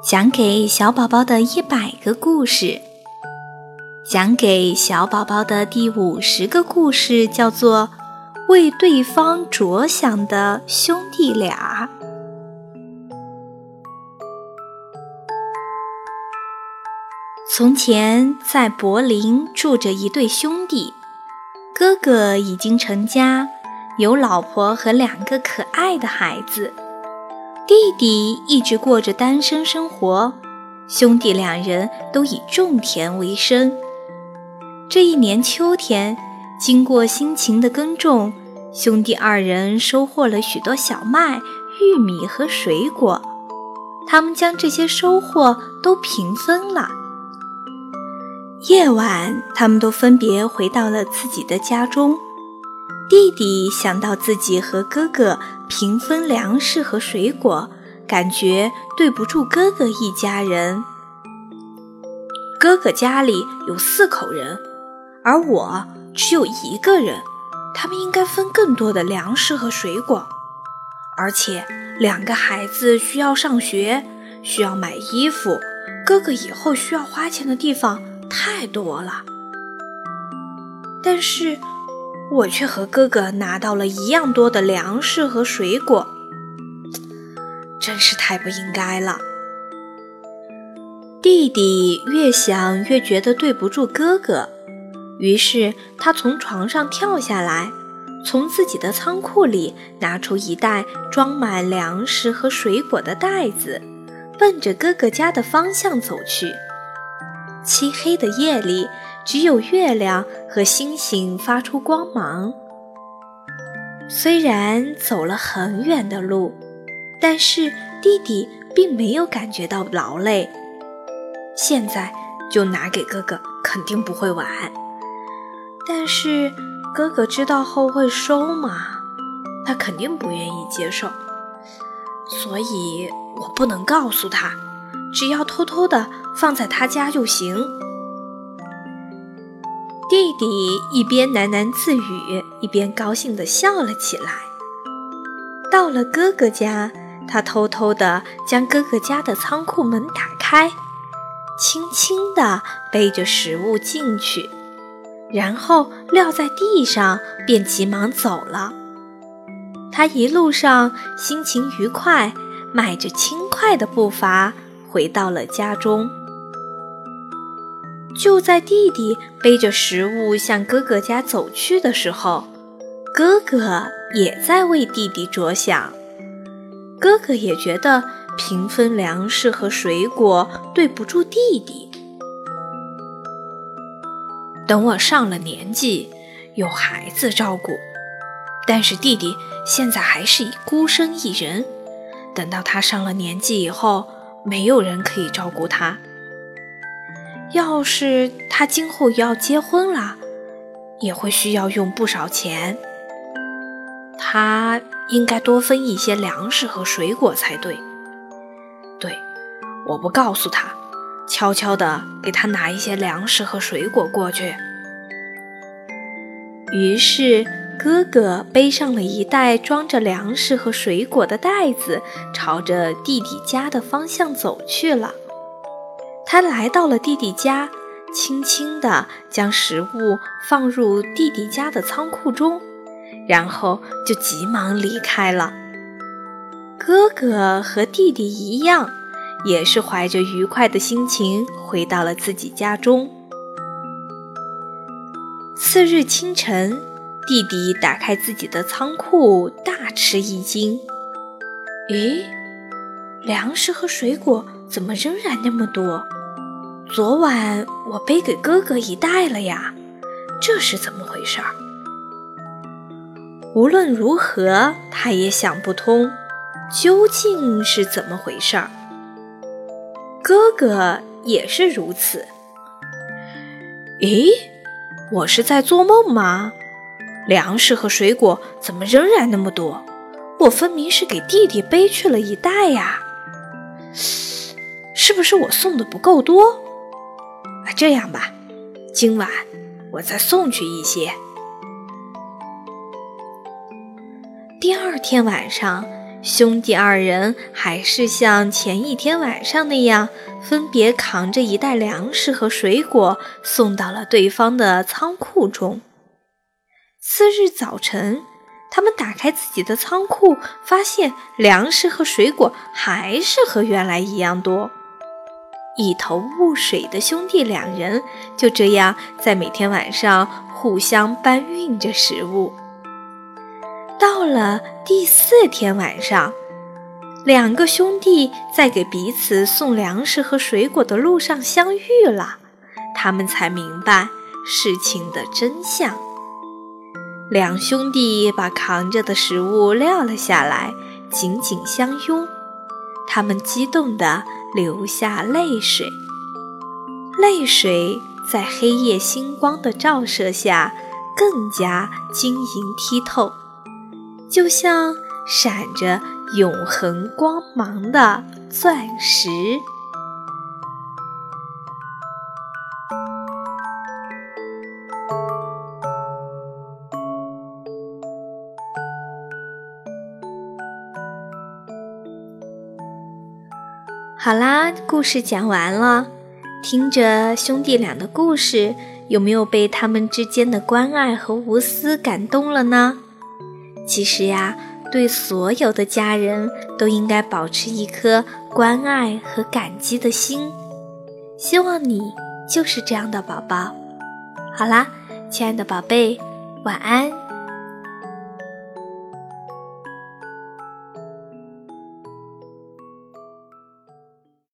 讲给小宝宝的一百个故事，讲给小宝宝的第五十个故事叫做《为对方着想的兄弟俩》。从前，在柏林住着一对兄弟，哥哥已经成家，有老婆和两个可爱的孩子。弟弟一直过着单身生活，兄弟两人都以种田为生。这一年秋天，经过辛勤的耕种，兄弟二人收获了许多小麦、玉米和水果。他们将这些收获都平分了。夜晚，他们都分别回到了自己的家中。弟弟想到自己和哥哥平分粮食和水果，感觉对不住哥哥一家人。哥哥家里有四口人，而我只有一个人，他们应该分更多的粮食和水果。而且两个孩子需要上学，需要买衣服，哥哥以后需要花钱的地方太多了。但是。我却和哥哥拿到了一样多的粮食和水果，真是太不应该了。弟弟越想越觉得对不住哥哥，于是他从床上跳下来，从自己的仓库里拿出一袋装满粮食和水果的袋子，奔着哥哥家的方向走去。漆黑的夜里。只有月亮和星星发出光芒。虽然走了很远的路，但是弟弟并没有感觉到劳累。现在就拿给哥哥，肯定不会晚。但是哥哥知道后会收吗？他肯定不愿意接受，所以我不能告诉他，只要偷偷的放在他家就行。弟弟一边喃喃自语，一边高兴地笑了起来。到了哥哥家，他偷偷地将哥哥家的仓库门打开，轻轻地背着食物进去，然后撂在地上，便急忙走了。他一路上心情愉快，迈着轻快的步伐回到了家中。就在弟弟背着食物向哥哥家走去的时候，哥哥也在为弟弟着想。哥哥也觉得平分粮食和水果对不住弟弟。等我上了年纪，有孩子照顾，但是弟弟现在还是孤身一人。等到他上了年纪以后，没有人可以照顾他。要是他今后要结婚了，也会需要用不少钱。他应该多分一些粮食和水果才对。对，我不告诉他，悄悄地给他拿一些粮食和水果过去。于是，哥哥背上了一袋装着粮食和水果的袋子，朝着弟弟家的方向走去了。他来到了弟弟家，轻轻地将食物放入弟弟家的仓库中，然后就急忙离开了。哥哥和弟弟一样，也是怀着愉快的心情回到了自己家中。次日清晨，弟弟打开自己的仓库，大吃一惊：“咦，粮食和水果怎么仍然那么多？”昨晚我背给哥哥一袋了呀，这是怎么回事儿？无论如何，他也想不通，究竟是怎么回事儿。哥哥也是如此。咦，我是在做梦吗？粮食和水果怎么仍然那么多？我分明是给弟弟背去了一袋呀，是不是我送的不够多？这样吧，今晚我再送去一些。第二天晚上，兄弟二人还是像前一天晚上那样，分别扛着一袋粮食和水果送到了对方的仓库中。次日早晨，他们打开自己的仓库，发现粮食和水果还是和原来一样多。一头雾水的兄弟两人就这样在每天晚上互相搬运着食物。到了第四天晚上，两个兄弟在给彼此送粮食和水果的路上相遇了，他们才明白事情的真相。两兄弟把扛着的食物撂了下来，紧紧相拥，他们激动地流下泪水，泪水在黑夜星光的照射下更加晶莹剔透。就像闪着永恒光芒的钻石。好啦，故事讲完了。听着兄弟俩的故事，有没有被他们之间的关爱和无私感动了呢？其实呀，对所有的家人都应该保持一颗关爱和感激的心。希望你就是这样的宝宝。好啦，亲爱的宝贝，晚安。